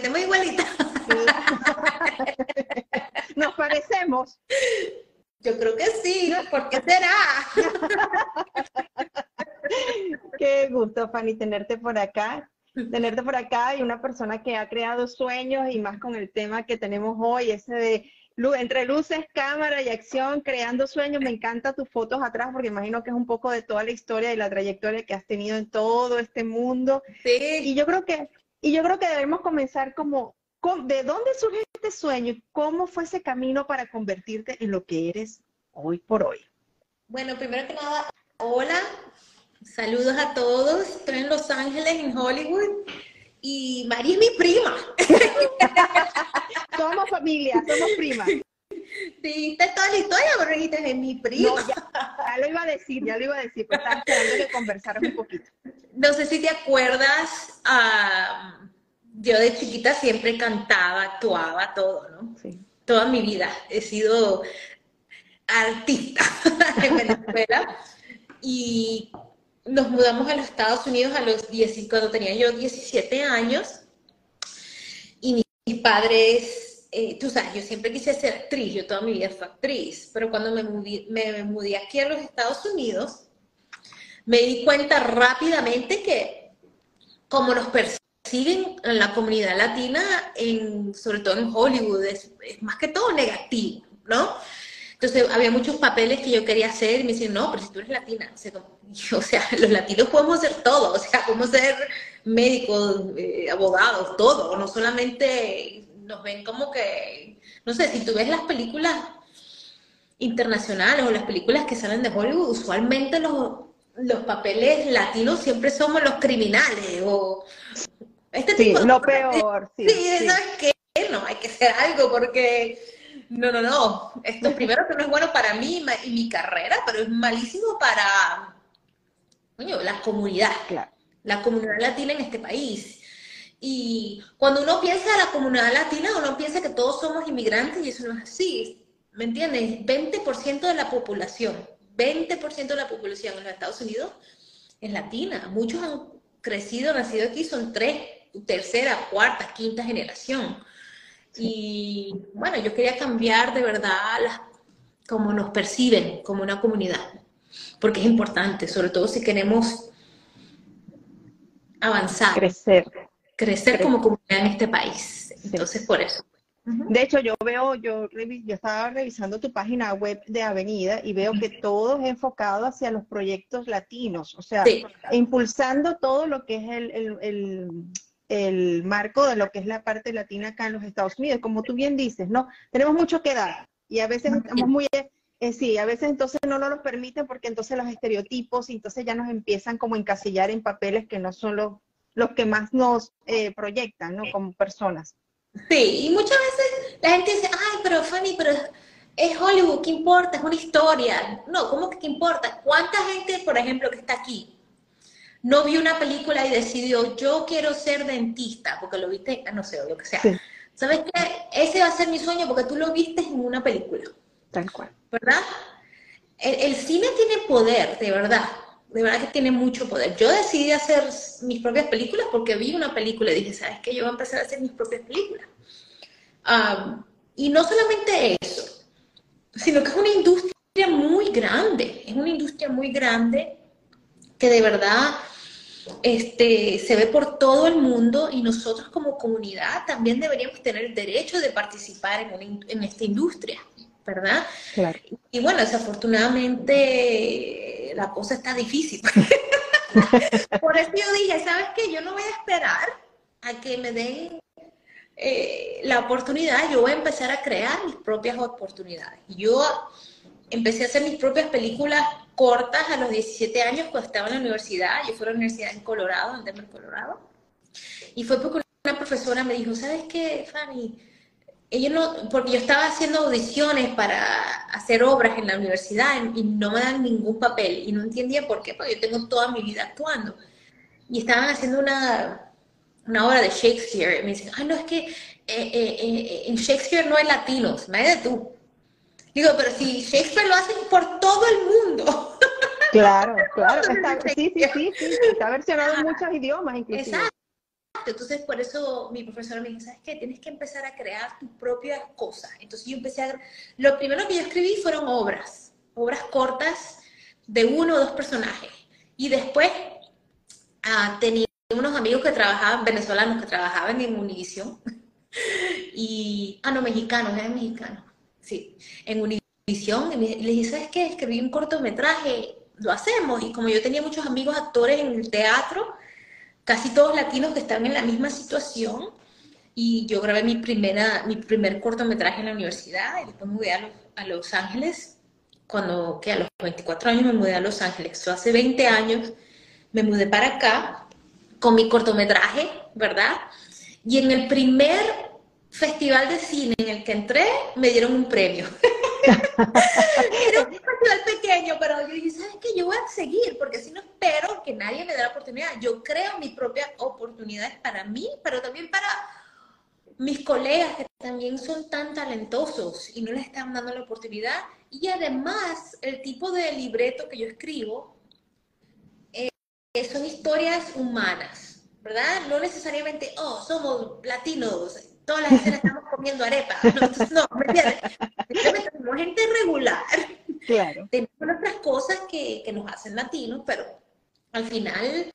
lentes porque tengo igualita. Nos parecemos. Yo creo que sí, ¿por qué será? Qué gusto, Fanny, tenerte por acá. Tenerte por acá y una persona que ha creado sueños y más con el tema que tenemos hoy, ese de entre luces, cámara y acción, creando sueños. Me encanta tus fotos atrás porque imagino que es un poco de toda la historia y la trayectoria que has tenido en todo este mundo. Sí. Y yo creo que, y yo creo que debemos comenzar como, ¿de dónde surge este sueño? ¿Cómo fue ese camino para convertirte en lo que eres hoy por hoy? Bueno, primero que nada, hola, saludos a todos. Estoy en Los Ángeles, en Hollywood. Y María es mi prima. somos familia, somos primas. Sí, está toda la historia, pero dijiste, es mi prima. No, ya, lo iba a decir, ya lo iba a decir, pero estaba esperando que conversar un poquito. No sé si te acuerdas, uh, yo de chiquita siempre cantaba, actuaba, todo, ¿no? Sí. Toda mi vida he sido artista en Venezuela. y nos mudamos a los Estados Unidos a los 10, cuando tenía yo 17 años. Y mis padres, eh, tú sabes, yo siempre quise ser actriz, yo toda mi vida fui actriz, pero cuando me mudé, me mudé aquí a los Estados Unidos, me di cuenta rápidamente que como nos persiguen en la comunidad latina, en, sobre todo en Hollywood, es, es más que todo negativo, ¿no? Entonces había muchos papeles que yo quería hacer y me decían, no, pero si tú eres latina, o sea, los latinos podemos hacer todo, o sea, podemos ser médicos, eh, abogados, todo, no solamente nos ven como que, no sé, si tú ves las películas internacionales o las películas que salen de Hollywood, usualmente los, los papeles latinos siempre somos los criminales o este tipo de lo peor. Sí, sí, ¿sabes qué? No, hay que hacer algo porque no, no, no. Esto primero que no es bueno para mí y mi carrera, pero es malísimo para coño, la comunidad, la comunidad latina en este país. Y cuando uno piensa en la comunidad latina, uno piensa que todos somos inmigrantes y eso no es así. ¿Me entiendes? 20% de la población, 20% de la población en los Estados Unidos es latina. Muchos han crecido, nacido aquí, son tres, tercera, cuarta, quinta generación. Y bueno, yo quería cambiar de verdad las, como nos perciben como una comunidad, porque es importante, sobre todo si queremos avanzar. Crecer. Crecer, como comunidad en este país. Entonces, por eso. De hecho, yo veo, yo, yo estaba revisando tu página web de Avenida y veo que todo es enfocado hacia los proyectos latinos, o sea, impulsando todo lo que es el el marco de lo que es la parte latina acá en los Estados Unidos. Como tú bien dices, ¿no? Tenemos mucho que dar y a veces estamos muy... Eh, sí, a veces entonces no nos lo permiten porque entonces los estereotipos y entonces ya nos empiezan como a encasillar en papeles que no son los, los que más nos eh, proyectan, ¿no? Como personas. Sí, y muchas veces la gente dice, ay, pero Fanny, pero es Hollywood, ¿qué importa? Es una historia. No, ¿cómo que qué importa? ¿Cuánta gente, por ejemplo, que está aquí, no vio una película y decidió, yo quiero ser dentista, porque lo viste, no sé, o lo que sea. ¿Sabes qué? Ese va a ser mi sueño porque tú lo viste en una película. Tal cual. ¿Verdad? El, cine tiene poder, de verdad. De verdad que tiene mucho poder. Yo decidí hacer mis propias películas porque vi una película y dije, ¿sabes qué? Yo voy a empezar a hacer mis propias películas. y no solamente eso, sino que es una industria muy grande. Es una industria muy grande que de verdad este, se ve por todo el mundo y nosotros como comunidad también deberíamos tener el derecho de participar en, en esta industria, ¿verdad? Claro. Y bueno, desafortunadamente la cosa está difícil. por eso yo dije, ¿sabes qué? Yo no voy a esperar a que me den eh, la oportunidad, yo voy a empezar a crear mis propias oportunidades. Yo empecé a hacer mis propias películas cortas a los 17 años cuando estaba en la universidad. Yo fui a la universidad en Colorado, en Denver, Colorado. Y fue porque una profesora me dijo, ¿sabes qué, Fanny? Ella no, porque yo estaba haciendo audiciones para hacer obras en la universidad y no me dan ningún papel. Y no entendía por qué, porque yo tengo toda mi vida actuando. Y estaban haciendo una, una obra de Shakespeare. Y me dicen, ay, no, es que eh, eh, eh, en Shakespeare no hay latinos, nadie de tú. Digo, pero si Shakespeare lo hacen por todo el mundo. Claro, claro. Está, sí, sí, sí, sí, está versionado en muchos idiomas inclusive. Exacto. Entonces, por eso mi profesora me dijo, ¿sabes qué? Tienes que empezar a crear tus propias cosas. Entonces, yo empecé a... Lo primero que yo escribí fueron obras, obras cortas de uno o dos personajes. Y después ah, tenía unos amigos que trabajaban, venezolanos que trabajaban en Univision. y, ah, no, mexicanos, eran mexicanos. Sí, en Univision. Y le dije, ¿sabes qué? Escribí un cortometraje, lo hacemos. Y como yo tenía muchos amigos actores en el teatro, casi todos latinos que estaban en la misma situación. Y yo grabé mi, primera, mi primer cortometraje en la universidad y después mudé a Los, a Los Ángeles. Cuando, que a los 24 años me mudé a Los Ángeles. So, hace 20 años me mudé para acá con mi cortometraje, ¿verdad? Y en el primer festival de cine en el que entré, me dieron un premio. Era un festival pequeño, pero yo dije, ¿sabes qué? Yo voy a seguir, porque si no espero que nadie me dé la oportunidad. Yo creo mis propias oportunidades para mí, pero también para mis colegas que también son tan talentosos y no les están dando la oportunidad. Y además, el tipo de libreto que yo escribo eh, son historias humanas, ¿verdad? No necesariamente, oh, somos latinos, todas las escenas estamos comiendo arepa. No, ¿me entiendes? Somos gente regular. Claro. Tenemos otras cosas que, que, nos hacen latinos, pero al final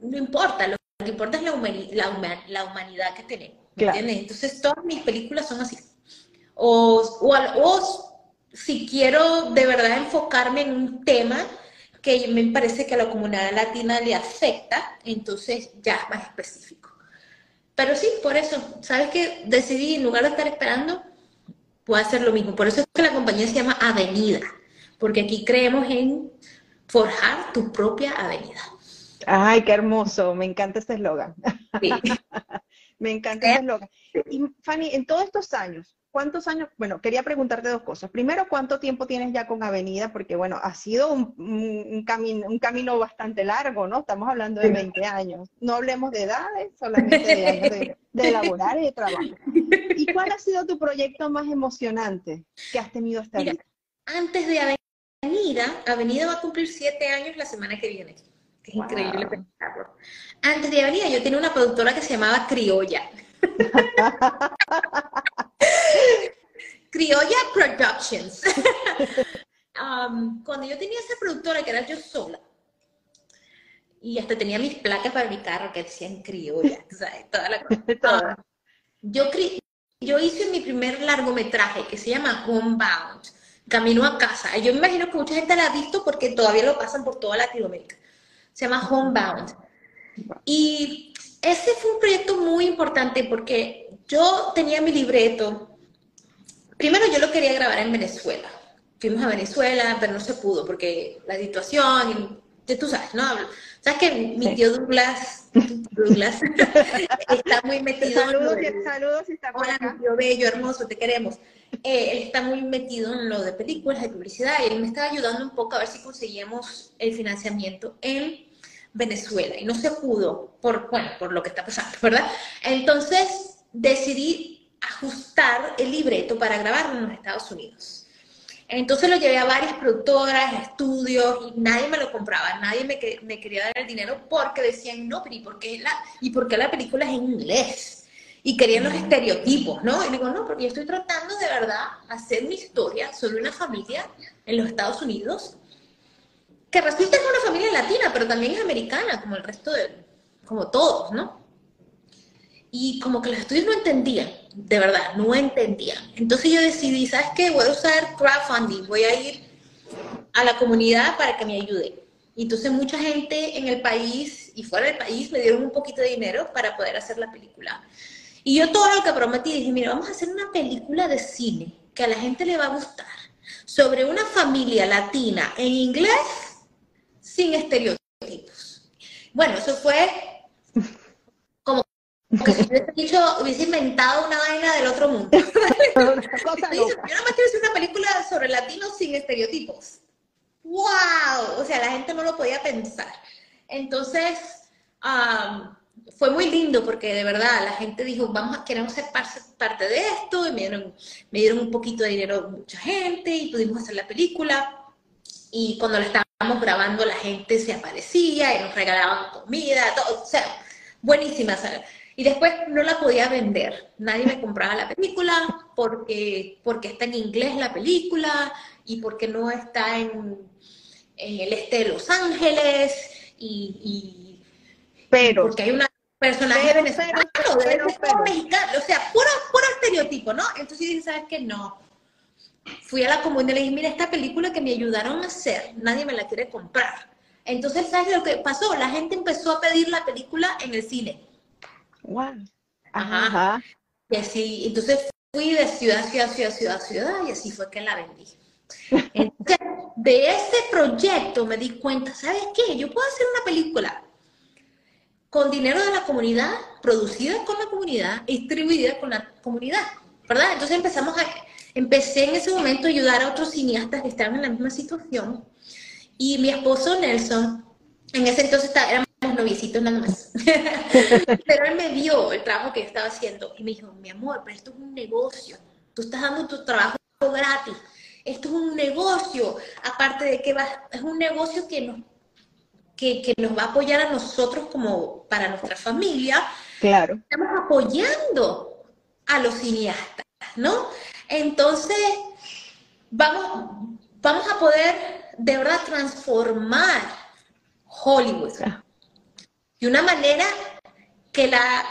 no importa. Lo que importa es la, la, la humanidad que tenemos. ¿me entiendes? Entonces, todas mis películas son así. O, o, o si quiero de verdad enfocarme en un tema que me parece que a la comunidad latina le afecta, entonces ya es más específico. Pero sí, por eso, ¿sabes qué? Decidí, en lugar de estar esperando, puedo hacer lo mismo. Por eso es que la compañía se llama Avenida, porque aquí creemos en forjar tu propia avenida. Ay, qué hermoso, me encanta este eslogan. Sí. me encanta este eslogan. Y Fanny, en todos estos años, ¿cuántos años? Bueno, quería preguntarte dos cosas. Primero, ¿cuánto tiempo tienes ya con Avenida? Porque, bueno, ha sido un, camino, un camino bastante largo, ¿no? Estamos hablando de 20 años. No hablemos de edades, solamente de años de, de laborar y de trabajo. ¿Y cuál ha sido tu proyecto más emocionante que has tenido hasta ahora? Antes de Avenida, Avenida va a cumplir siete años la semana que viene. Es increíble pensarlo. Antes de Avenida, yo tenía una productora que se llamaba Criolla. Criolla Productions. Um, cuando yo tenía esa productora, que era yo sola, y hasta tenía mis placas para mi carro que decían criolla, ¿sabes? Toda la cosa. Um, yo, yo hice mi primer largometraje que se llama Homebound, Camino a Casa. Yo me imagino que mucha gente la ha visto porque todavía lo pasan por toda Latinoamérica. Se llama Homebound. Y ese fue un proyecto muy importante porque yo tenía mi libreto, Primero yo lo quería grabar en Venezuela. Fuimos a Venezuela, pero no se pudo porque la situación, y, tú sabes, ¿no? Sabes que mi tío Douglas, Douglas está muy metido. Saludos, en saludos está Hola, mi tío bello, hermoso, te queremos. Eh, él está muy metido en lo de películas, de publicidad, y él me estaba ayudando un poco a ver si conseguíamos el financiamiento en Venezuela. Y no se pudo, por, bueno, por lo que está pasando, ¿verdad? Entonces decidí ajustar el libreto para grabarlo en los Estados Unidos. Entonces lo llevé a varias productoras, estudios, y nadie me lo compraba, nadie me, quería dar el dinero porque decían, no, pero ¿y por, la, ¿y por qué la película es en inglés? Y querían los estereotipos, ¿no? Y digo, no, porque yo estoy tratando de verdad hacer mi historia sobre una familia en los Estados Unidos que resulta es una familia latina, pero también es americana, como el resto de, como todos, ¿no? Y como que los estudios no entendían de verdad, no entendía. Entonces yo decidí, ¿sabes qué? Voy a usar crowdfunding, voy a ir a la comunidad para que me ayude. Y entonces mucha gente en el país y fuera del país me dieron un poquito de dinero para poder hacer la película. Y yo todo lo que prometí, dije, mira, vamos a hacer una película de cine que a la gente le va a gustar, sobre una familia latina en inglés sin estereotipos. Bueno, eso fue porque si hubiese dicho, hubiese inventado una vaina del otro mundo. yo no me quiero hacer una película sobre latinos sin estereotipos. ¡Wow! O sea, la gente no lo podía pensar. Entonces, fue muy lindo porque de verdad la gente dijo, vamos a, queremos ser parte de esto, y me dieron, me dieron un poquito de dinero mucha gente y pudimos hacer la película. y cuando la estábamos grabando la gente se aparecía y nos regalaban comida, todo, o sea, buenísima. Y después no la podía vender, nadie me compraba la película porque, porque está en inglés la película y porque no está en, en el este de Los Ángeles y, pero porque hay una personaje venezolano, mexicano, o sea, puro, puro estereotipo, ¿no? Entonces dije, ¿sabes qué? No. Fui a la comunidad y le dije, mira, esta película que me ayudaron a hacer, nadie me la quiere comprar. Entonces, ¿sabes lo que pasó? La gente empezó a pedir la película en el cine. Wow. Ajá. Y así, entonces fui de ciudad, ciudad, ciudad, ciudad, ciudad, y así fue que la vendí. Entonces, de ese proyecto me di cuenta, ¿sabes qué? Yo puedo hacer una película con dinero de la comunidad, producida con la comunidad, distribuida con la comunidad, ¿verdad? Entonces empezamos a, empecé en ese momento a ayudar a otros cineastas que estaban en la misma situación y mi esposo Nelson, en ese entonces éramos noviecitos nada más, pero él me vio el trabajo que yo estaba haciendo y me dijo, mi amor, pero esto es un negocio, tú estás dando tu trabajo gratis, esto es un negocio, aparte de que va, es un negocio que nos que, nos va a apoyar a nosotros como para nuestra familia. Claro. Estamos apoyando a los cineastas, ¿no? Entonces, vamos, vamos a poder de verdad transformar Hollywood de una manera que la,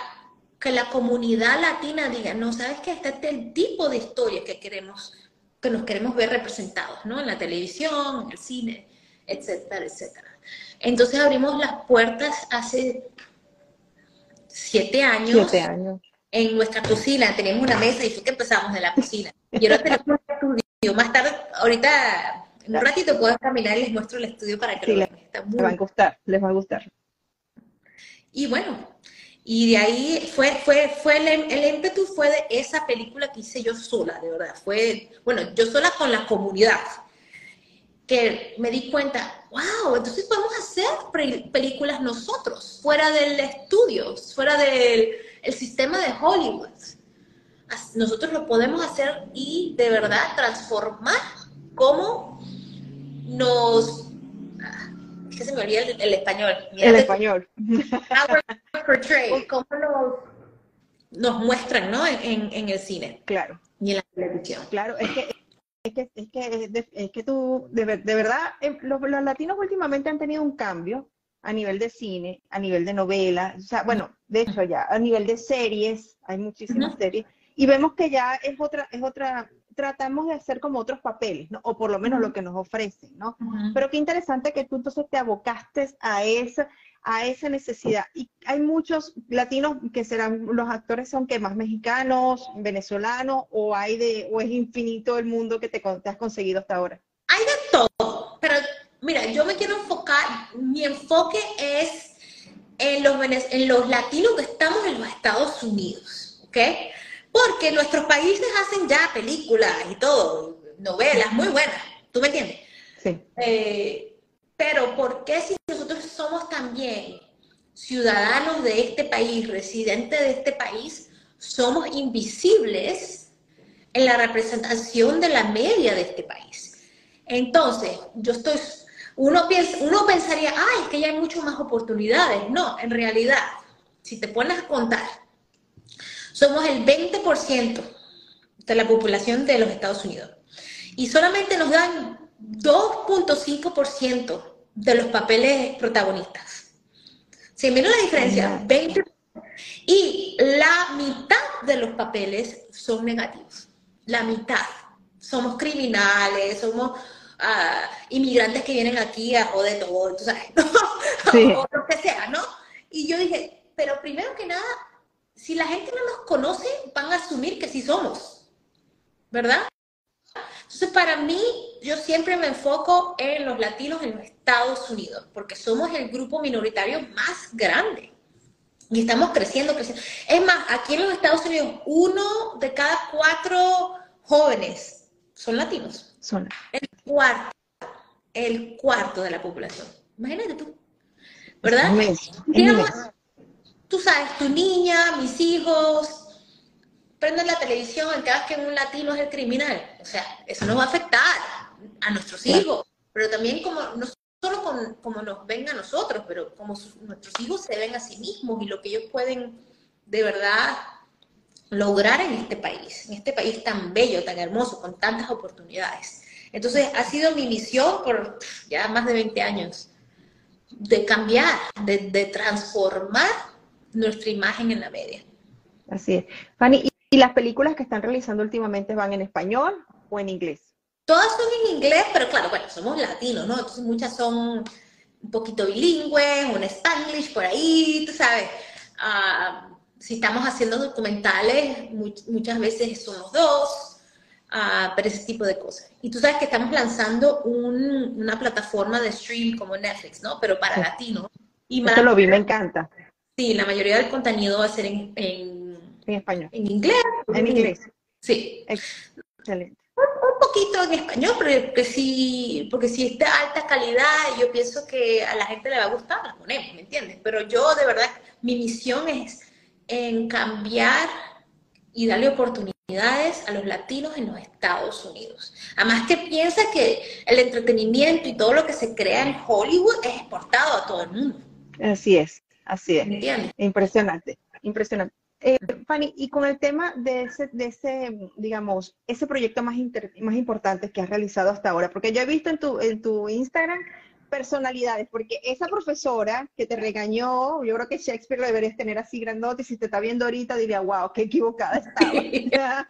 que la comunidad latina diga, no, ¿sabes qué? Este es el tipo de historia que queremos, que nos queremos ver representados, ¿no? En la televisión, en el cine, etcétera, etcétera. Entonces abrimos las puertas hace siete años. Siete años. En nuestra cocina teníamos una mesa y fue que empezamos de la cocina. Y ahora tenemos un estudio. Más tarde, ahorita, en un ratito puedo caminar y les muestro el estudio para que lo vean. Les va a gustar, les va a gustar. Y bueno, y de ahí fue, fue, fue el, el ímpetu fue de esa película que hice yo sola, de verdad. Fue, bueno, yo sola con la comunidad que me di cuenta, wow, entonces podemos hacer películas nosotros, fuera del estudio, fuera del el sistema de Hollywood. Nosotros lo podemos hacer y de verdad transformar cómo nos... Se me olvida el, español. el español. Portray, cómo nos, nos muestran ¿no? en, en el cine. Claro. Y en la televisión. Claro, es que es que, es que, es que tú, de, verdad, em, los, latinos últimamente han tenido un cambio a nivel de cine, a nivel de novela, o sea, bueno, de hecho ya, a nivel de series, hay muchísimas series, y vemos que ya es otra, es otra, tratamos de hacer como otros papeles, ¿no? O por lo menos lo que nos ofrecen, ¿no? Pero qué interesante que tú entonces te abocaste a esa, a esa necesidad. Y hay muchos latinos que serán, los actores son que más mexicanos, venezolanos, o hay de, o es infinito el mundo que te, has conseguido hasta ahora. Hay de todo, pero mira, yo me quiero enfocar, mi enfoque es en los, en los latinos que estamos en los Estados Unidos, ¿ok? Porque nuestros países hacen ya películas y todo, novelas muy buenas, ¿tú me entiendes? Sí. Eh, pero ¿por qué si nosotros somos también ciudadanos de este país, residentes de este país, somos invisibles en la representación de la media de este país? Entonces, yo estoy, uno, piensa, uno pensaría, ay, es que ya hay mucho más oportunidades. No, en realidad, si te pones a contar, somos el 20% de la población de los Estados Unidos. Y solamente nos dan 2.5% de los papeles protagonistas. ¿Se mira la diferencia? 20. Y la mitad de los papeles son negativos. La mitad. Somos criminales, somos uh, inmigrantes que vienen aquí a joder todo, tú sabes, o lo que sea, ¿no? Y yo dije, pero primero que nada, si la gente no nos conoce, van a asumir que sí somos, ¿verdad? Entonces, para mí, yo siempre me enfoco en los latinos en los Estados Unidos, porque somos el grupo minoritario más grande. Y estamos creciendo, creciendo. Es más, aquí en los Estados Unidos, uno de cada cuatro jóvenes son latinos. Son. El cuarto, el cuarto de la población. Imagínate tú. ¿Verdad? Tú sabes, tu niña, mis hijos, prenden la televisión, en cada que un latino es el criminal. O sea, eso nos va a afectar a nuestros hijos. pero también como no solo como nos ven a nosotros, pero como nuestros hijos se ven a sí mismos y lo que ellos pueden de verdad lograr en este país, en este país tan bello, tan hermoso, con tantas oportunidades. Entonces, ha sido mi misión por ya más de 20 años, de cambiar, de, transformar nuestra imagen en la media. Así es. Fanny, ¿y las películas que están realizando últimamente van en español o en inglés? Todas son en inglés, pero claro, bueno, somos latinos, ¿no? Entonces muchas son un poquito bilingües, un spanglish por ahí, tú sabes. Ah, si estamos haciendo documentales, muchas veces somos dos, uh, pero ese tipo de cosas. Y tú sabes que estamos lanzando una plataforma de stream como Netflix, ¿no? Pero para latinos. Y Eso lo vi, me encanta. Sí, la mayoría del contenido va a ser en, en, español. En inglés. En inglés. Sí. Excelente. Un, poquito en español, pero que sí, porque si es de alta calidad, yo pienso que a la gente le va a gustar, la ponemos, ¿me entiendes? Pero yo, de verdad, mi misión es en cambiar y darle oportunidades a los latinos en los Estados Unidos. Además que piensa que el entretenimiento y todo lo que se crea en Hollywood es exportado a todo el mundo. Así es, así es. Impresionante, impresionante. Eh, Fanny, y con el tema de ese, de ese digamos, ese proyecto más, más importante que has realizado hasta ahora, porque yo he visto en tu, en tu Instagram personalidades, porque esa profesora que te regañó, yo creo que Shakespeare lo deberías tener así grandote, y si te está viendo ahorita diría, wow, qué equivocada estaba.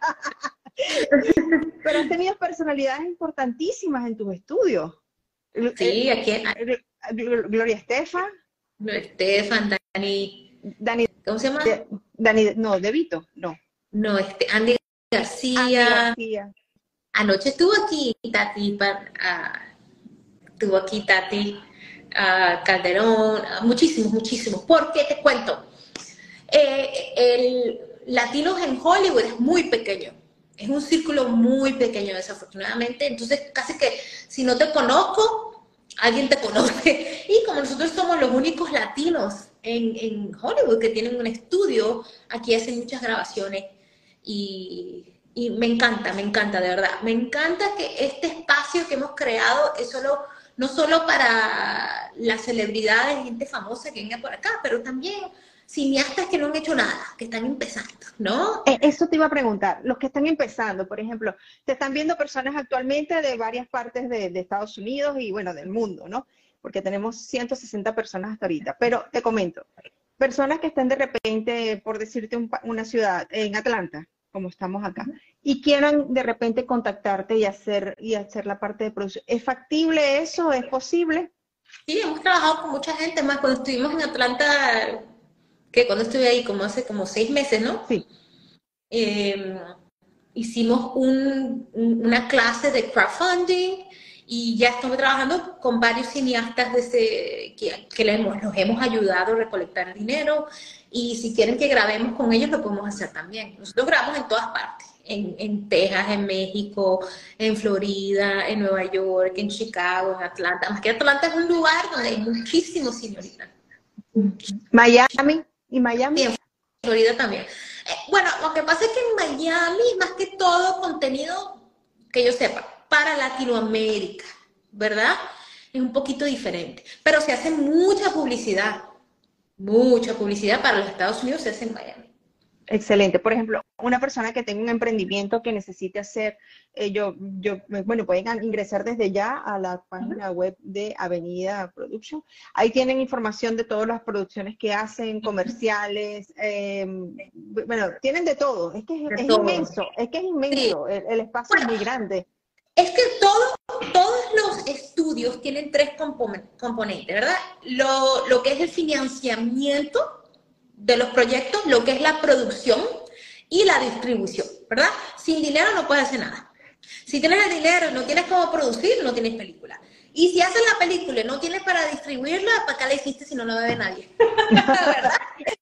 Pero has tenido personalidades importantísimas en tus estudios. Sí, aquí. Gloria Estefan. Estefan, Dani. Dani. ¿Cómo se llama? Dani, no, De Vito, no. No, este, Andy García. Anoche estuvo aquí, Tati, para, tuvo aquí Tati Calderón, muchísimos, muchísimos. ¿Por qué te cuento? Eh, el latinos en Hollywood es muy pequeño, es un círculo muy pequeño desafortunadamente, entonces casi que si no te conozco, alguien te conoce. Y como nosotros somos los únicos latinos en, en Hollywood que tienen un estudio, aquí hacen muchas grabaciones y, y me encanta, me encanta, de verdad. Me encanta que este espacio que hemos creado es solo no solo para las celebridades, gente famosa que venga por acá, pero también cineastas que no han hecho nada, que están empezando, ¿no? Eh, eso te iba a preguntar, los que están empezando, por ejemplo, te están viendo personas actualmente de varias partes de, Estados Unidos y bueno, del mundo, ¿no? Porque tenemos 160 personas hasta ahorita, pero te comento, personas que están de repente, por decirte una ciudad, en Atlanta, como estamos acá, y quieran de repente contactarte y hacer, y hacer la parte de producción. ¿Es factible eso? ¿Es posible? Sí, hemos trabajado con mucha gente, más cuando estuvimos en Atlanta, que cuando estuve ahí como hace como seis meses, ¿no? Sí. Em, hicimos una clase de crowdfunding y ya estamos trabajando con varios cineastas que, que les hemos, los hemos ayudado a recolectar dinero y si quieren que grabemos con ellos, lo podemos hacer también. Nosotros grabamos en todas partes, en, en Texas, en México, en Florida, en Nueva York, en Chicago, en Atlanta. Más que Atlanta es un lugar donde hay muchísimos señoritas. Miami y Miami. En Florida también. Eh, bueno, lo que pasa es que en Miami, más que todo contenido que yo sepa, para Latinoamérica, ¿verdad? Es un poquito diferente. Pero se hace mucha publicidad mucha publicidad para los Estados Unidos se hace en Miami. Excelente. Por ejemplo, una persona que tenga un emprendimiento que necesite hacer, eh, yo, yo, bueno, pueden ingresar desde ya a la página web de Avenida Production. Ahí tienen información de todas las producciones que hacen, comerciales, em, bueno, tienen de todo. Es que es, inmenso, es que es inmenso, el, espacio es muy grande. Es que todo, todos los estudios tienen tres componentes, ¿verdad? Lo, lo que es el financiamiento de los proyectos, lo que es la producción y la distribución, ¿verdad? Sin dinero no puedes hacer nada. Si tienes el dinero y no tienes cómo producir, no tienes película. Y si haces la película y no tienes para distribuirla, ¿para qué la hiciste si no la ve nadie? ¿Verdad?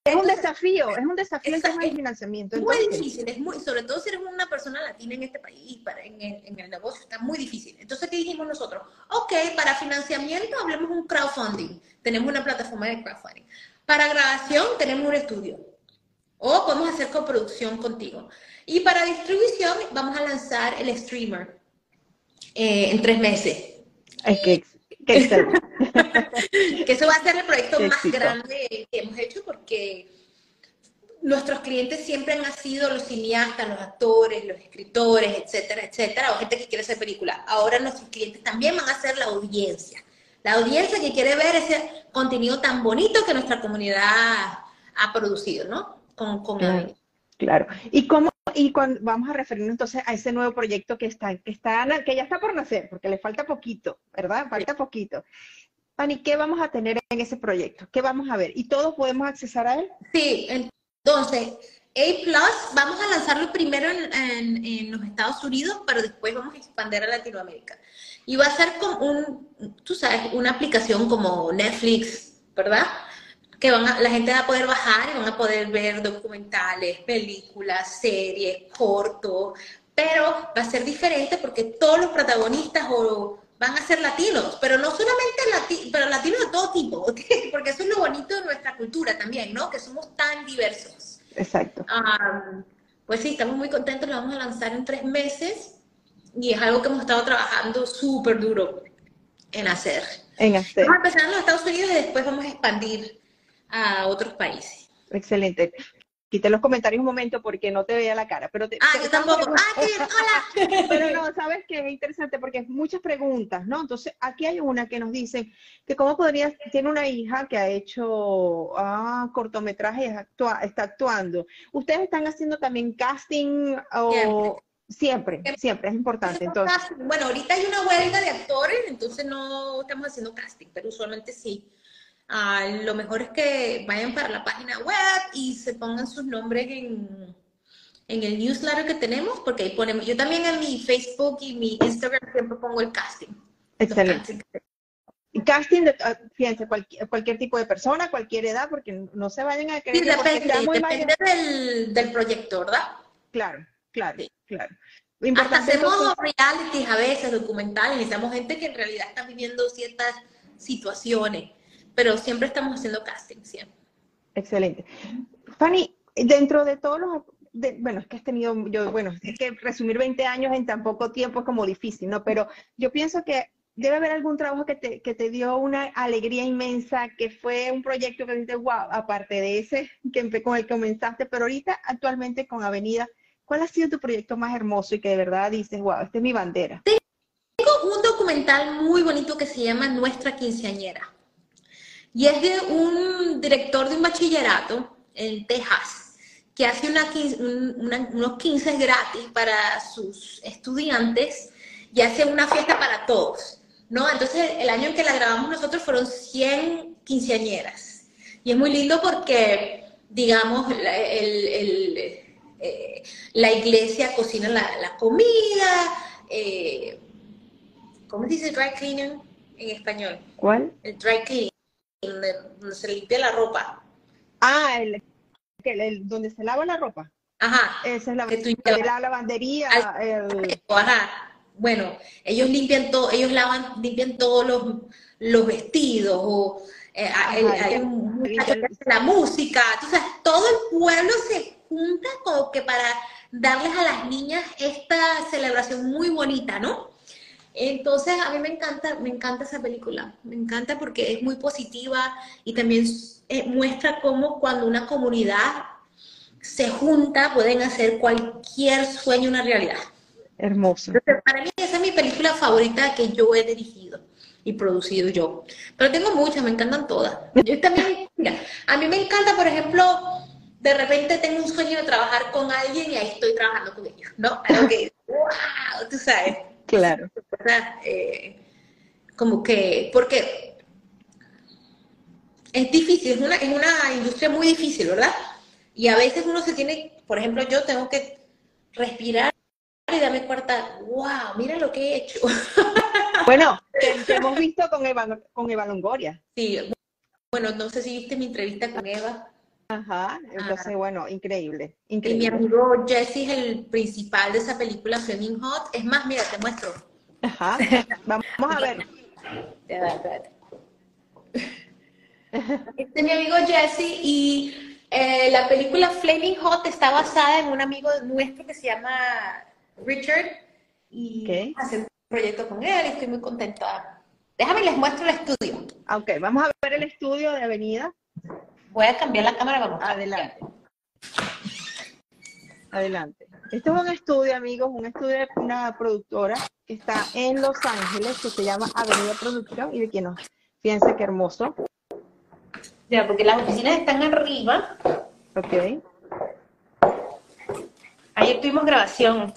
Es un desafío, es un desafío el tema del financiamiento. Es muy difícil, es muy, sobre todo si eres una persona latina en este país, para, en, el, en el negocio, está muy difícil. Entonces, ¿qué dijimos nosotros? Ok, para financiamiento hablemos un crowdfunding. Tenemos una plataforma de crowdfunding. Para grabación tenemos un estudio. O podemos hacer coproducción contigo. Y para distribución vamos a lanzar el streamer eh, en tres meses Es que, que, que eso va a ser el proyecto más grande que hemos hecho porque nuestros clientes siempre han sido los cineastas, los actores, los escritores, etcétera, etcétera, o gente que quiere hacer películas. Ahora nuestros clientes también van a ser la audiencia. La audiencia que quiere ver ese contenido tan bonito que nuestra comunidad ha producido, ¿no? Con, con claro. ¿Y cómo y cuando, vamos a referirnos entonces a ese nuevo proyecto que está, que está, que ya está por nacer, porque le falta poquito, ¿verdad? Falta poquito. Pani, ¿qué vamos a tener en ese proyecto? ¿Qué vamos a ver? ¿Y todos podemos accesar a él? Sí, entonces, A Plus, vamos a lanzarlo primero en, en, los Estados Unidos, pero después vamos a expandir a Latinoamérica. Y va a ser como un, tú sabes, una aplicación como Netflix, ¿verdad? que van la gente va a poder bajar y van a poder ver documentales, películas, series, cortos, pero va a ser diferente porque todos los protagonistas o van a ser latinos, pero no solamente latinos, pero latinos de todo tipo, porque eso es lo bonito de nuestra cultura también, ¿no? Que somos tan diversos. Exacto. pues sí, estamos muy contentos, lo vamos a lanzar en tres meses y es algo que hemos estado trabajando súper duro en hacer. En hacer. Vamos a empezar en los Estados Unidos y después vamos a expandir a otros países. Excelente. Quité los comentarios un momento porque no te veía la cara, pero Ah, yo tampoco. Ah, hola. pero no, sabes que es interesante porque es muchas preguntas, ¿no? Entonces, aquí hay una que nos dice que cómo podría, tiene una hija que ha hecho ah, cortometraje y está actuando. ¿Ustedes están haciendo también casting o siempre, siempre, es importante. Entonces, bueno, ahorita hay una huelga de actores, entonces no estamos haciendo casting, pero usualmente sí lo mejor es que vayan para la página web y se pongan sus nombres en, en el newsletter que tenemos, porque ahí ponemos, yo también en mi Facebook y mi Instagram siempre pongo el casting. Excelente. Casting, ah, fíjense, cualquier, cualquier tipo de persona, cualquier edad, porque no se vayan a creer. Sí, depende, depende del, del, proyecto, ¿verdad? Claro, claro, claro. Hasta hacemos realities a veces, documentales, necesitamos gente que en realidad está viviendo ciertas situaciones pero siempre estamos haciendo casting, siempre. Excelente. Fanny, dentro de todos los, bueno, es que has tenido, yo, bueno, es que resumir 20 años en tan poco tiempo es como difícil, ¿no? Pero yo pienso que debe haber algún trabajo que te, que te dio una alegría inmensa, que fue un proyecto que dices, wow, aparte de ese que, con el que comenzaste, pero ahorita actualmente con Avenida, ¿cuál ha sido tu proyecto más hermoso y que de verdad dices, wow, esta es mi bandera? Tengo un documental muy bonito que se llama Nuestra Quinceañera. Y es de un director de un bachillerato en Texas que hace una, unos 15 gratis para sus estudiantes y hace una fiesta para todos. ¿no? Entonces, el año en que la grabamos nosotros fueron 100 quinceañeras. Y es muy lindo porque, digamos, eh, la iglesia cocina la, comida. Eh, ¿Cómo se dice dry cleaning en español? ¿Cuál? El dry cleaning donde, se limpia la ropa. Ah, el, el, donde se lava la ropa. Ajá. Esa es la, la lavandería. Ajá. Bueno, ellos limpian todo, ellos lavan, limpian todos los, los vestidos o eh, hay, la música, entonces todo el pueblo se junta como que para darles a las niñas esta celebración muy bonita, ¿no? Entonces, a mí me encanta, me encanta esa película, me encanta porque es muy positiva y también eh, muestra cómo cuando una comunidad se junta pueden hacer cualquier sueño una realidad. Hermoso. para mí esa es mi película favorita que yo he dirigido y producido yo. Pero tengo muchas, me encantan todas. Yo también, mira, a mí me encanta, por ejemplo, de repente tengo un sueño de trabajar con alguien y ahí estoy trabajando con ellos, ¿no? Algo que, wow, tú sabes Claro. Eh, como que, porque es difícil, es una, es una industria muy difícil, ¿verdad? Y a veces uno se tiene, por ejemplo, yo tengo que respirar y darme cuenta, wow, mira lo que he hecho. Bueno, te, hemos visto con Eva, con Eva Longoria. Sí, bueno, no sé si viste mi entrevista con Eva. Ajá, entonces, bueno, increíble, increíble. Y mi amigo Jesse es el principal de esa película Flaming Hot. Es más, mira, te muestro. Ajá, vamos, a ver. Este es mi amigo Jesse y eh, la película Flaming Hot está basada en un amigo nuestro que se llama Richard y hace un proyecto con él y estoy muy contenta Déjame les muestro el estudio. Ok, vamos a ver el estudio de Avenida. Voy a cambiar la cámara, vamos. Adelante. Adelante. Este es un estudio, amigos, un estudio de una productora que está en Los Ángeles, que se llama Avenida Producción, y de quien nos fíjense qué hermoso. Ya, porque las oficinas están arriba. Ok. Ayer tuvimos grabación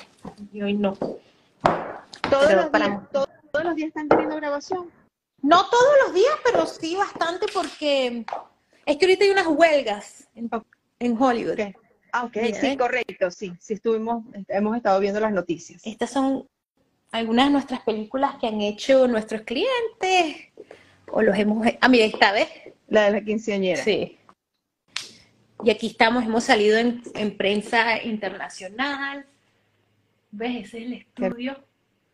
y hoy no. ¿Todos, los, días, ¿Todos los días están teniendo grabación? No todos los días, pero sí bastante porque es que ahorita hay unas huelgas en, Hollywood. Ah, ok, sí, correcto, sí, sí estuvimos, hemos estado viendo las noticias. Estas son algunas de nuestras películas que han hecho nuestros clientes, o los hemos, ah, mira, esta vez. La de la quinceañera. Sí. Y aquí estamos, hemos salido en, prensa internacional. ¿Ves? Ese es el estudio.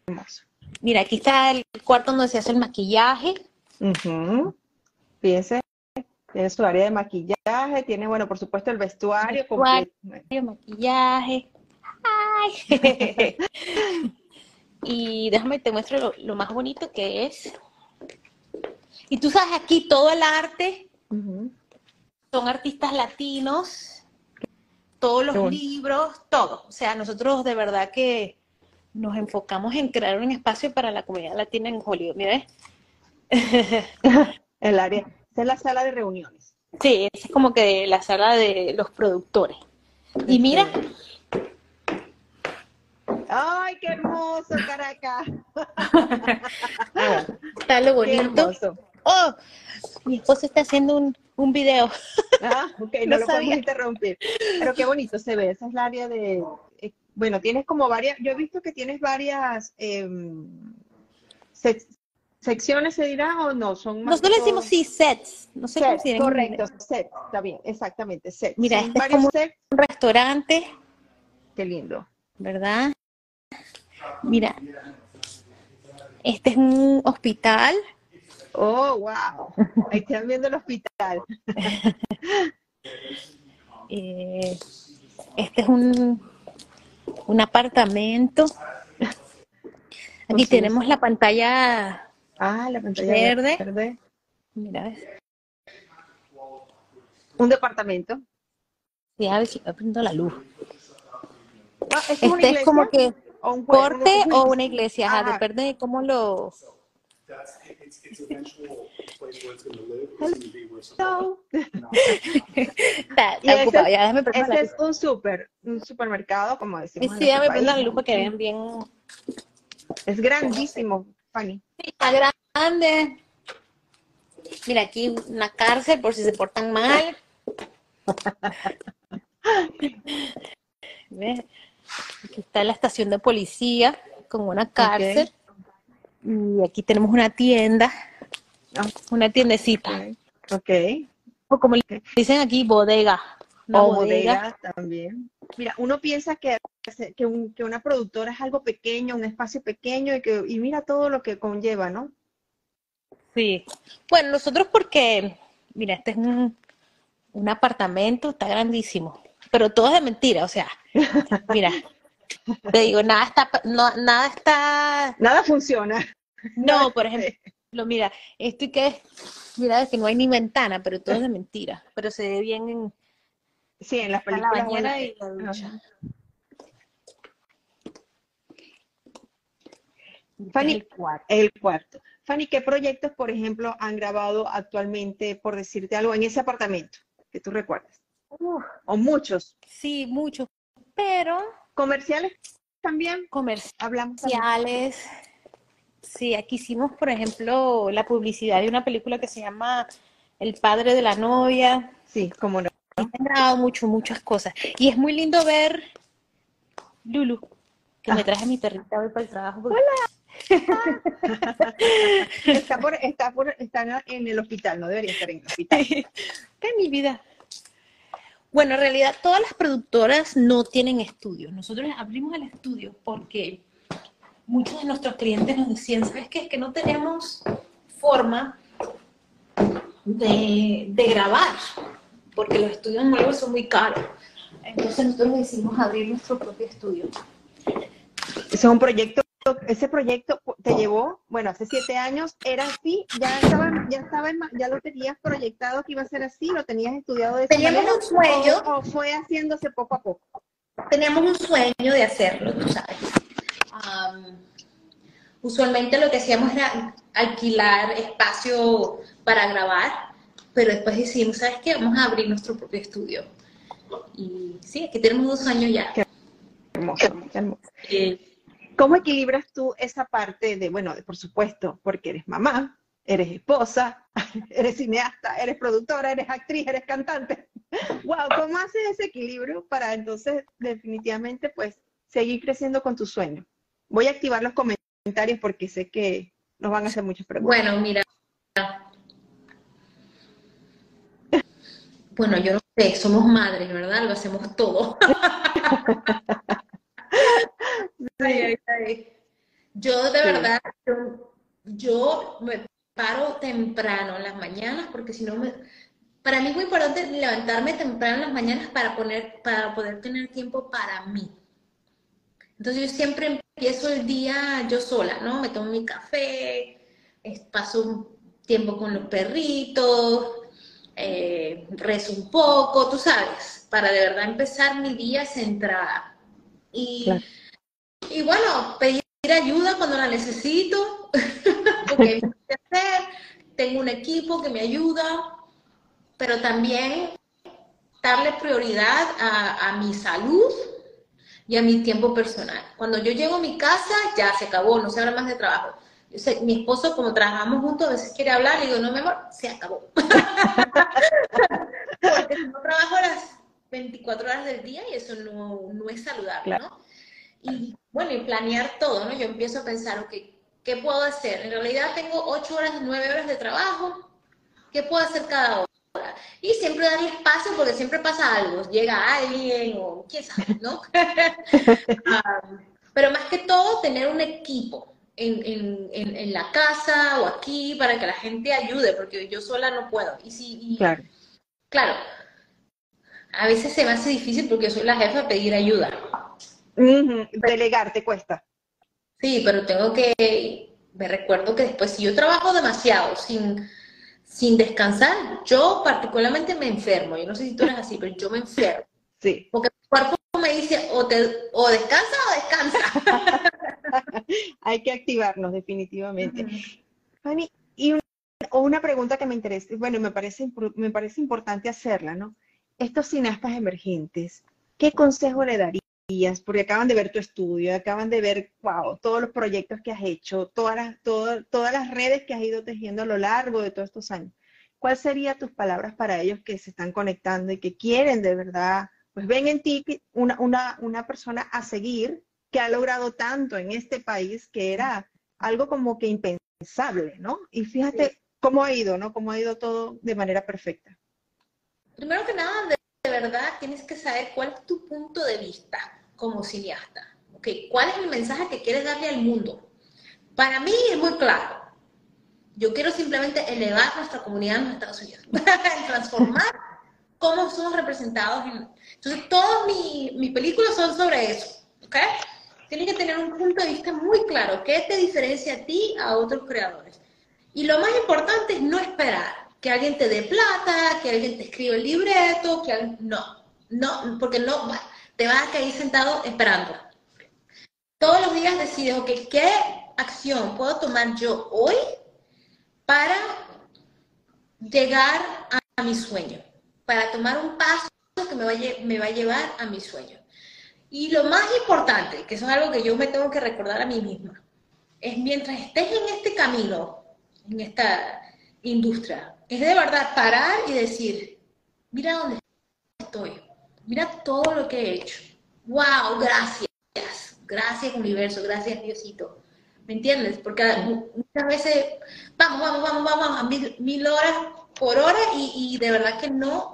hermoso. Mira, aquí está el cuarto donde se hace el maquillaje. Fíjense, tiene su área de maquillaje, tiene, bueno, por supuesto, el vestuario. Vestuario, maquillaje. Ay. y déjame te muestro lo, más bonito que es. Y tú sabes, aquí todo el arte son artistas latinos, todos los libros, todo. O sea, nosotros de verdad que nos enfocamos en crear un espacio para la comunidad latina en Hollywood. Mira, el área, esa es la sala de reuniones. Sí, es como que la sala de los productores. Y mira. ¡Ay, qué hermoso, Caracas! está lo bonito. ¡Oh! Mi esposo está haciendo un, un video. Ah, ok, no, lo podemos interrumpir. Pero qué bonito se ve. Esa es la área de. Eh, bueno, tienes como varias. Yo he visto que tienes varias. Em, secciones se dirá o no son nosotros le decimos sí sets no sé sets, cómo correcto sets está bien exactamente sets. Mira este es como un restaurante. Qué lindo. Verdad mira este es un hospital. Oh, wow. Ahí están viendo el hospital. Eh, este es un, un apartamento. Aquí tenemos la pantalla, ah, la pantalla verde. Mira, Un departamento. Sí, a ver si prendo la luz. Ah, ¿es este es como que un corte o una iglesia, ah. depende de cómo lo este es un super, un supermercado, como decimos. Sí, ya me prendo la luz para que vean bien. Es grandísimo, Fanny. Está grande. Mira, aquí una cárcel por si se portan mal. Aquí está la estación de policía con una cárcel. Y aquí tenemos una tienda, una tiendecita. Ok. O como le dicen aquí, bodega. o bodega. también. Mira, uno piensa que, que, una productora es algo pequeño, un espacio pequeño y, que, y mira todo lo que conlleva, ¿no? Sí. Bueno, nosotros porque, mira, este es un, un apartamento, está grandísimo, pero todo es de mentira, o sea, mira, te digo, nada está, no, nada está... Nada funciona. No, por ejemplo, mira, esto y que, mira, es que no hay ni ventana, pero todo es de mentira, pero se ve bien en... Sí, en las películas. La bañera y la ducha. Fanny, el cuarto. el cuarto. Fanny, ¿qué proyectos, por ejemplo, han grabado actualmente, por decirte algo, en ese apartamento que tú recuerdas? o muchos. Sí, muchos, pero ¿Comerciales también? Comerciales. Sí, aquí hicimos, por ejemplo, la publicidad de una película que se llama El padre de la novia. Sí, como no. Han grabado mucho, muchas cosas. Y es muy lindo ver Lulu, que me ah. traje mi perrita hoy para el trabajo. ¡Hola! está, por, está, por, está en el hospital, no debería estar en el hospital. En mi vida. Bueno, en realidad todas las productoras no tienen estudios. Nosotros abrimos el estudio porque muchos de nuestros clientes nos decían, ¿sabes qué? Es que no tenemos forma de, grabar, porque los estudios nuevos son muy caros. Entonces nosotros decidimos abrir nuestro propio estudio. Es un proyecto, ese proyecto, te llevó, bueno, hace siete años, era así, ya estaba, ya estaba, ya lo tenías proyectado que iba a ser así, lo tenías estudiado de Teníamos un sueño. O, fue haciéndose poco a poco. Teníamos un sueño de hacerlo, tú sabes. usualmente lo que hacíamos era alquilar espacio para grabar, pero después decidimos, ¿sabes qué? Vamos a abrir nuestro propio estudio. Y sí, aquí tenemos dos años ya. Qué hermoso, qué hermoso. Eh, ¿Cómo equilibras tú esa parte de, bueno, por supuesto, porque eres mamá, eres esposa, eres cineasta, eres productora, eres actriz, eres cantante? Wow, ¿cómo haces ese equilibrio para entonces definitivamente pues seguir creciendo con tu sueño? Voy a activar los comentarios porque sé que nos van a hacer muchas preguntas. Bueno, mira. Bueno, yo no sé, somos madres, ¿verdad? Lo hacemos todo. Yo de verdad, yo, me paro temprano en las mañanas porque si no me... Para mí es muy importante levantarme temprano en las mañanas para, poner, para poder tener tiempo para mí. Entonces yo siempre empiezo el día yo sola, ¿no? Me tomo mi café, paso un tiempo con los perritos, eh, rezo un poco, tú sabes, para de verdad empezar mi día centrada. Y y bueno, pedir ayuda cuando la necesito, porque hacer, tengo un equipo que me ayuda, pero también darle prioridad a, mi salud y a mi tiempo personal. Cuando yo llego a mi casa, ya se acabó, no se habla más de trabajo. Mi esposo, como trabajamos juntos, a veces quiere hablar, y digo, no, mi amor, se acabó. Porque no trabajo las 24 horas del día y eso no, no es saludable, ¿no? y bueno, y planear todo, ¿no? Yo empiezo a pensar, ok, ¿qué puedo hacer? En realidad tengo ocho horas, nueve horas de trabajo, ¿qué puedo hacer cada hora? Y siempre darle espacio porque siempre pasa algo, llega alguien o quién sabe, ¿no? Ah, pero más que todo, tener un equipo en, en, en, la casa o aquí para que la gente ayude, porque yo sola no puedo. Y si, claro. claro, a veces se me hace difícil porque soy la jefa pedir ayuda. Delegar te cuesta. Sí, pero tengo que, me recuerdo que después, si yo trabajo demasiado sin, sin descansar, yo particularmente me enfermo. Yo no sé si tú eres así, pero yo me enfermo. Sí. Porque mi cuerpo me dice o, te, o descansa o descansa. Hay que activarnos definitivamente. Fanny, y una, una pregunta que me interesa, bueno, me parece, me parece importante hacerla, ¿no? Estos cineastas emergentes, ¿qué consejo le daría? porque acaban de ver tu estudio, acaban de ver, wow, todos los proyectos que has hecho, todas las, todas las redes que has ido tejiendo a lo largo de todos estos años. ¿Cuáles serían tus palabras para ellos que se están conectando y que quieren de verdad, pues ven en ti una, una, una persona a seguir que ha logrado tanto en este país que era algo como que impensable, ¿no? Y fíjate cómo ha ido, ¿no? Cómo ha ido todo de manera perfecta. Primero que nada, de verdad tienes que saber cuál es tu punto de vista como cineasta? Okay, ¿Cuál es el mensaje que quieres darle al mundo? Para mí es muy claro. Yo quiero simplemente elevar nuestra comunidad en los Estados Unidos, transformar cómo somos representados. Entonces, todas mis películas son sobre eso. ¿okay? Tienes que tener un punto de vista muy claro. ¿Qué te diferencia a ti a otros creadores? Y lo más importante es no esperar que alguien te dé plata, que alguien te escriba el libreto, que alguien... No, no, porque no, te vas a quedar sentado esperando. Todos los días decides, ok, ¿qué acción puedo tomar yo hoy para llegar a, mi sueño? Para tomar un paso que me va, a, me va a llevar a mi sueño. Y lo más importante, que eso es algo que yo me tengo que recordar a mí misma, es mientras estés en este camino, en esta industria, es de verdad parar y decir, mira dónde estoy, mira todo lo que he hecho. ¡Wow! Gracias. Gracias universo, gracias Diosito. ¿Me entiendes? Porque muchas veces vamos, vamos, vamos, vamos a mil, horas por hora y, de verdad que no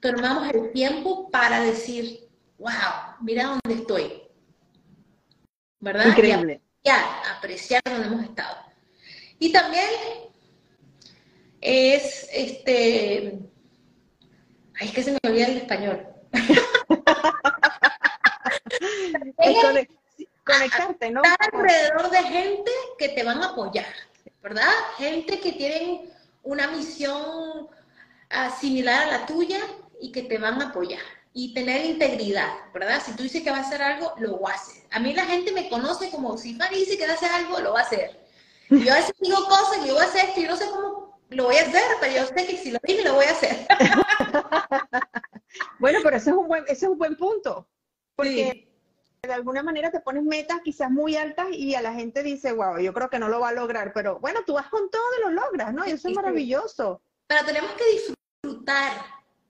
tomamos el tiempo para decir, wow, mira dónde estoy. ¿Verdad? Increíble. Ya, apreciar donde hemos estado. Y también es, este, ay, es que se me olvida el español. conectarte, ¿no? Estar alrededor de gente que te van a apoyar, ¿verdad? Gente que tienen una misión ah, similar a la tuya y que te van a apoyar. Y tener integridad, ¿verdad? Si tú dices que va a hacer algo, lo va a hacer. A mí la gente me conoce como si Fanny dice que va a hacer algo, lo va a hacer. Yo a veces digo cosas que yo voy a hacer esto, yo no sé cómo lo voy a hacer, pero yo sé que si lo dije, lo voy a hacer. bueno, pero ese es un buen, ese es un buen punto. Porque de alguna manera te pones metas quizás muy altas y a la gente dice, wow, yo creo que no lo va a lograr, pero bueno, tú vas con todo y lo logras, ¿no? Y eso es maravilloso. Pero tenemos que disfrutar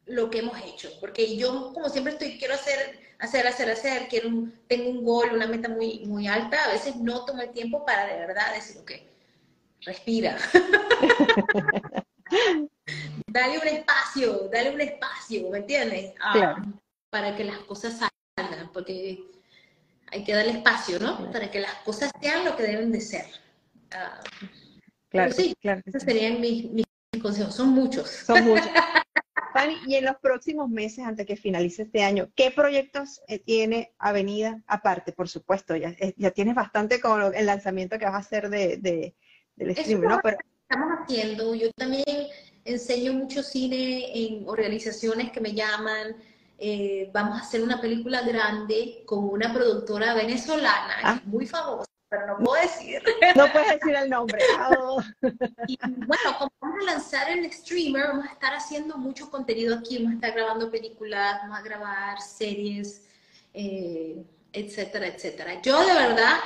lo que hemos hecho, porque yo como siempre estoy, quiero hacer, hacer, hacer, hacer, quiero tengo un gol, una meta muy, muy alta, a veces no tomo el tiempo para de verdad decir, ok, respira. dale un espacio, dale un espacio, ¿me entiendes? Ah, para que las cosas salgan, porque hay que darle espacio, ¿no? Para que las cosas sean lo que deben de ser. Ah, claro, sí, claro. Esos serían mis, mis, consejos. Son muchos. Son muchos. Fanny, y en los próximos meses, antes que finalice este año, ¿qué proyectos eh, tiene Avenida aparte? Por supuesto, ya, eh, ya tienes bastante con el lanzamiento que vas a hacer de, de del stream, ¿no? Pero... Estamos haciendo, yo también enseño mucho cine en organizaciones que me llaman, eh, vamos a hacer una película grande con una productora venezolana ah. muy famosa, pero no puedo decir. No puedes decir el nombre. Y bueno, como vamos a lanzar el streamer, vamos a estar haciendo mucho contenido aquí, vamos a estar grabando películas, vamos a grabar series, eh, etcétera, etcétera. Yo de verdad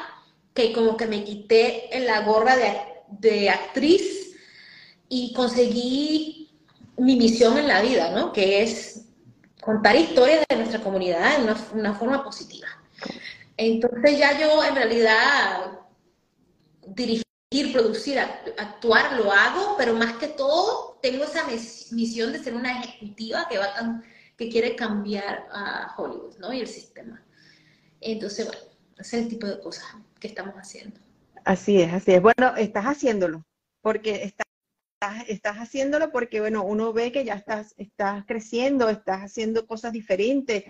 que como que me quité en la gorra de, de actriz y conseguí mi misión en la vida, ¿no? Que es contar historias de nuestra comunidad en una, forma positiva. Entonces ya yo en realidad dirigir, producir, actuar lo hago, pero más que todo tengo esa misión de ser una ejecutiva que, va que quiere cambiar a Hollywood ¿no? y el sistema. Entonces, bueno, ese es el tipo de cosas que estamos haciendo. Así es, así es. Bueno, estás haciéndolo, porque estás estás, haciéndolo porque, bueno, uno ve que ya estás, estás creciendo, estás haciendo cosas diferentes.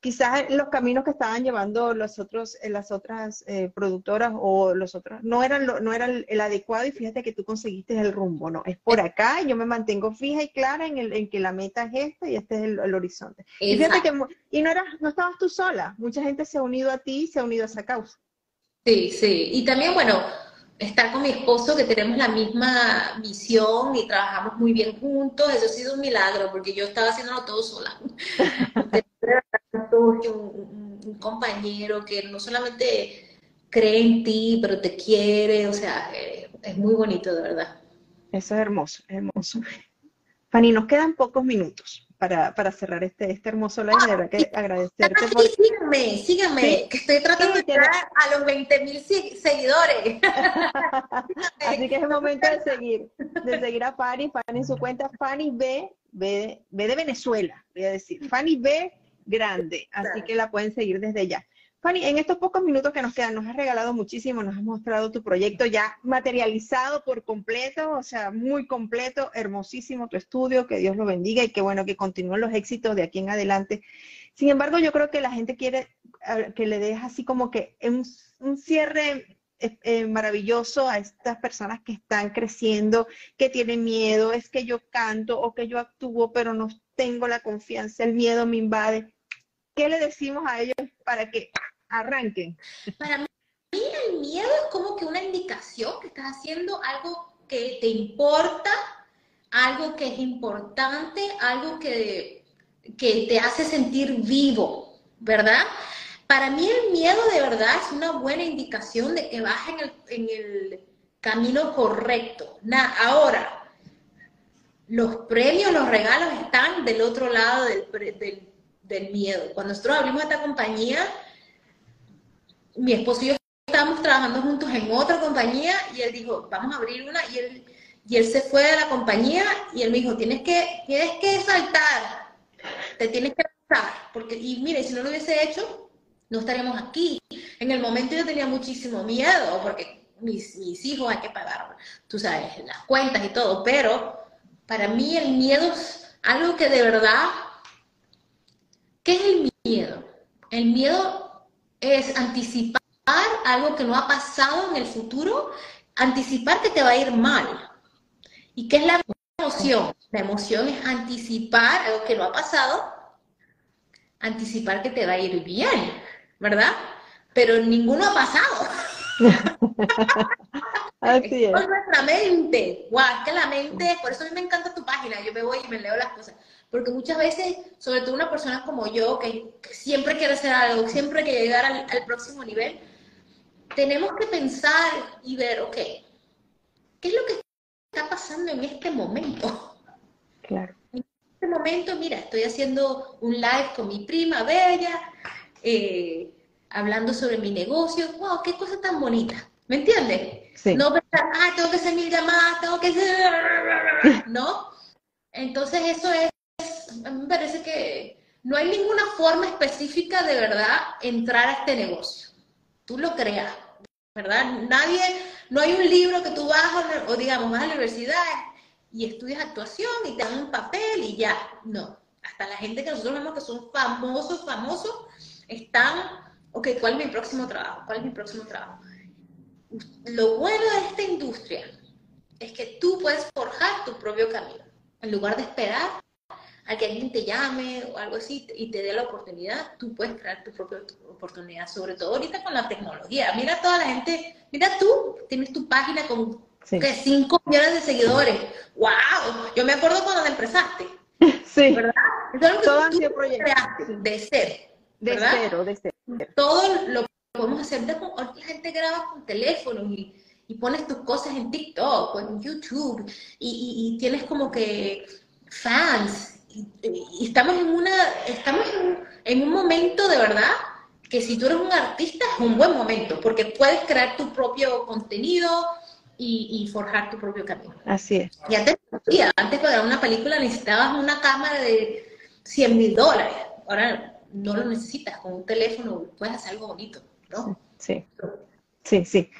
Quizás los caminos que estaban llevando los otros, eh, las otras eh, productoras o los otros no eran, no eran el adecuado y fíjate que tú conseguiste el rumbo, ¿no? Es por acá y yo me mantengo fija y clara en, el, en que la meta es esta y este es el, horizonte. Y fíjate que, y no, eras, no estabas tú sola, mucha gente se ha unido a ti y se ha unido a esa causa. Sí, sí. Y también, bueno, estar con mi esposo, que tenemos la misma misión y trabajamos muy bien juntos, eso ha sido un milagro, porque yo estaba haciéndolo todo sola. un, un, compañero que no solamente cree en ti, pero te quiere, o sea, eh, es muy bonito, de verdad. Eso es hermoso, hermoso. Fanny, nos quedan pocos minutos para, para cerrar este, este hermoso live, de verdad que agradecerte. por... Síganme, síganme, que estoy tratando de llegar a los 20 mil seguidores. Así que es el momento de seguir, de seguir a Fanny, Fanny en su cuenta, Fanny B, B, B de Venezuela, voy a decir, Fanny B grande, así que la pueden seguir desde ya. Fanny, en estos pocos minutos que nos quedan, nos has regalado muchísimo, nos has mostrado tu proyecto ya materializado por completo, o sea, muy completo, hermosísimo tu estudio, que Dios lo bendiga y que bueno, que continúen los éxitos de aquí en adelante. Sin embargo, yo creo que la gente quiere que le dejes así como que un, cierre eh, eh, maravilloso a estas personas que están creciendo, que tienen miedo, es que yo canto o que yo actúo, pero no tengo la confianza, el miedo me invade. ¿Qué le decimos a ellos para que arranquen? Para mí el miedo es como que una indicación que estás haciendo algo que te importa, algo que es importante, algo que, que te hace sentir vivo, ¿verdad? Para mí el miedo de verdad es una buena indicación de que vas en el, en el camino correcto. ahora, los premios, los regalos están del otro lado del, del, miedo. Cuando nosotros abrimos esta compañía, mi esposo y yo estábamos trabajando juntos en otra compañía y él dijo, vamos a abrir una y él, y él se fue de la compañía y él me dijo, tienes que, tienes que saltar, te tienes que lanzar, porque, y mire, si no lo hubiese hecho, no estaríamos aquí. En el momento yo tenía muchísimo miedo porque mis, mis hijos hay que pagar, tú sabes, las cuentas y todo, pero para mí el miedo es algo que de verdad ¿Qué es el miedo? El miedo es anticipar algo que no ha pasado en el futuro, anticipar que te va a ir mal. ¿Y qué es la emoción? La emoción es anticipar algo que no ha pasado, anticipar que te va a ir bien, ¿verdad? Pero ninguno ha pasado. Así es. nuestra mente. Guau, que la mente, por eso a mí me encanta tu página, yo me voy y me leo las cosas. Porque muchas veces, sobre todo una persona como yo, que, siempre quiere hacer algo, siempre quiere llegar al, al, próximo nivel, tenemos que pensar y ver, ok, ¿qué es lo que está pasando en este momento? Claro. En este momento, mira, estoy haciendo un live con mi prima Bella, eh, hablando sobre mi negocio. ¡Wow! ¡Qué cosa tan bonita! ¿Me entiendes? Sí. No pensar, ah, tengo que hacer mil llamadas, tengo que hacer. ¿No? Entonces, eso es. Me parece que no hay ninguna forma específica de verdad entrar a este negocio. Tú lo creas, ¿verdad? Nadie, no hay un libro que tú vas, o digamos, vas a la universidad y estudias actuación y te dan un papel y ya. No. Hasta la gente que nosotros vemos que son famosos, famosos, están ok, ¿cuál es mi próximo trabajo? ¿Cuál es mi próximo trabajo? Lo bueno de esta industria es que tú puedes forjar tu propio camino. En lugar de esperar a que alguien te llame o algo así y te dé la oportunidad, tú puedes crear tu propia oportunidad, sobre todo ahorita con la tecnología. Mira toda la gente, mira tú, tienes tu página con que 5 millones de seguidores. ¡Wow! Yo me acuerdo cuando empezaste. Sí. ¿Verdad? Todo sido proyectos. De ser. De cero, de cero. Todo lo podemos hacer. La gente graba con teléfono y, pones tus cosas en TikTok o en YouTube y, tienes como que fans. Y, estamos en una, estamos en, un momento de verdad que si tú eres un artista es un buen momento porque puedes crear tu propio contenido y, forjar tu propio camino. Así es. Y antes, antes para una película necesitabas una cámara de 100 mil dólares. Ahora no lo necesitas, con un teléfono puedes hacer algo bonito, ¿no? Sí, sí, sí.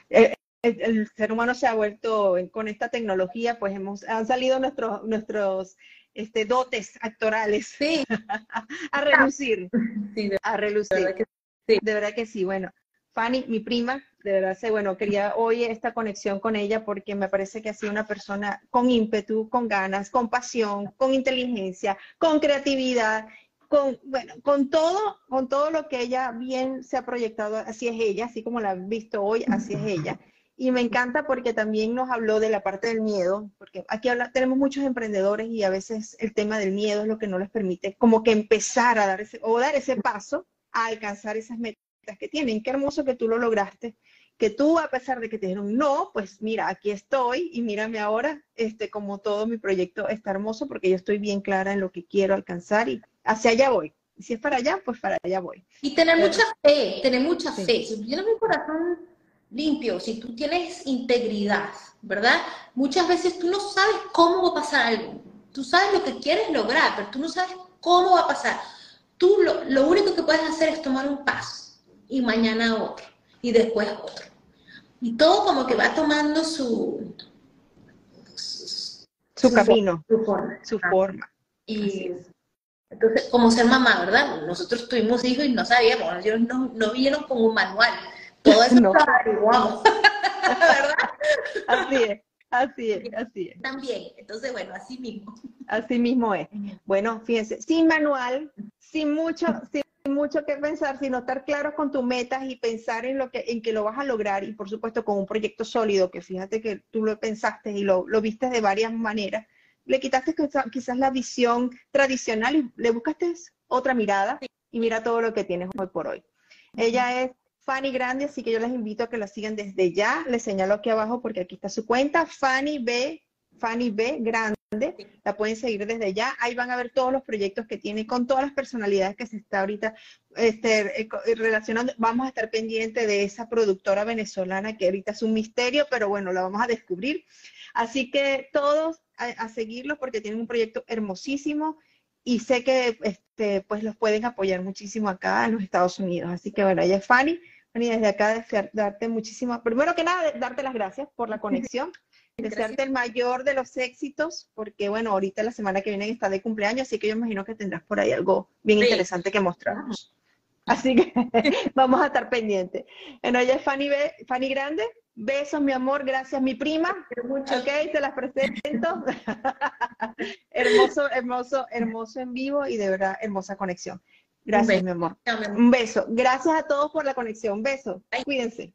El, ser humano se ha vuelto, con esta tecnología, pues hemos, han salido nuestros, nuestros este, dotes actorales sí. a relucir, sí, a relucir. De verdad, sí. de verdad que sí, bueno. Fanny, mi prima, de verdad, sé, bueno, quería hoy esta conexión con ella porque me parece que ha sido una persona con ímpetu, con ganas, con pasión, con inteligencia, con creatividad con, bueno, con todo, con todo lo que ella bien se ha proyectado, así es ella, así como la han visto hoy, así es ella. Y me encanta porque también nos habló de la parte del miedo, porque aquí tenemos muchos emprendedores y a veces el tema del miedo es lo que no les permite como que empezar a dar ese, o dar ese paso a alcanzar esas metas que tienen. Qué hermoso que tú lo lograste que tú, a pesar de que te dijeron no, pues mira, aquí estoy y mírame ahora, este, como todo mi proyecto está hermoso porque yo estoy bien clara en lo que quiero alcanzar y hacia allá voy. Y si es para allá, pues para allá voy. Y tener mucha fe, tener mucha fe. Tú tienes un corazón limpio, si tú tienes integridad, ¿verdad? Muchas veces tú no sabes cómo va a pasar algo. Tú sabes lo que quieres lograr, pero tú no sabes cómo va a pasar. Tú lo, lo único que puedes hacer es tomar un paso y mañana otro y después otro. Y todo como que va tomando su... Su, camino, su forma. Su forma. Y entonces, como ser mamá, ¿verdad? Nosotros tuvimos hijos y no sabíamos, ellos no, no vieron con un manual. Todo eso no. averiguamos. ¿Verdad? Así es. Así es, así es. También, entonces bueno, así mismo. Así mismo es. Bueno, fíjense, sin manual, sin mucho, sin mucho que pensar, sino estar claro con tus metas y pensar en lo que, en que lo vas a lograr y por supuesto con un proyecto sólido, que fíjate que tú lo pensaste y lo, lo viste de varias maneras. Le quitaste quizás la visión tradicional y le buscaste otra mirada y mira todo lo que tienes hoy por hoy. Ella es Fanny Grande, así que yo les invito a que la sigan desde ya. Les señalo aquí abajo porque aquí está su cuenta, Fanny B, Fanny B Grande la pueden seguir desde ya. Ahí van a ver todos los proyectos que tiene con todas las personalidades que se está ahorita este, eh, eh, relacionando. Vamos a estar pendiente de esa productora venezolana que ahorita es un misterio, pero bueno, la vamos a descubrir. Así que todos a, seguirlos porque tienen un proyecto hermosísimo y sé que este, pues los pueden apoyar muchísimo acá en los Estados Unidos. Así que bueno, ella es Fanny. Fanny, desde acá darte muchísimo, primero que nada, darte las gracias por la conexión. Desearte el mayor de los éxitos, porque bueno, ahorita la semana que viene está de cumpleaños, así que yo imagino que tendrás por ahí algo bien interesante que mostrarnos. Así que vamos a estar pendientes. Bueno, ella es Fanny, Fanny Grande. Besos, mi amor. Gracias, mi prima. Mucho. Ok, te las presento. hermoso, hermoso, hermoso en vivo y de verdad hermosa conexión. Gracias, mi amor. Un beso. Gracias a todos por la conexión. Un beso. Cuídense.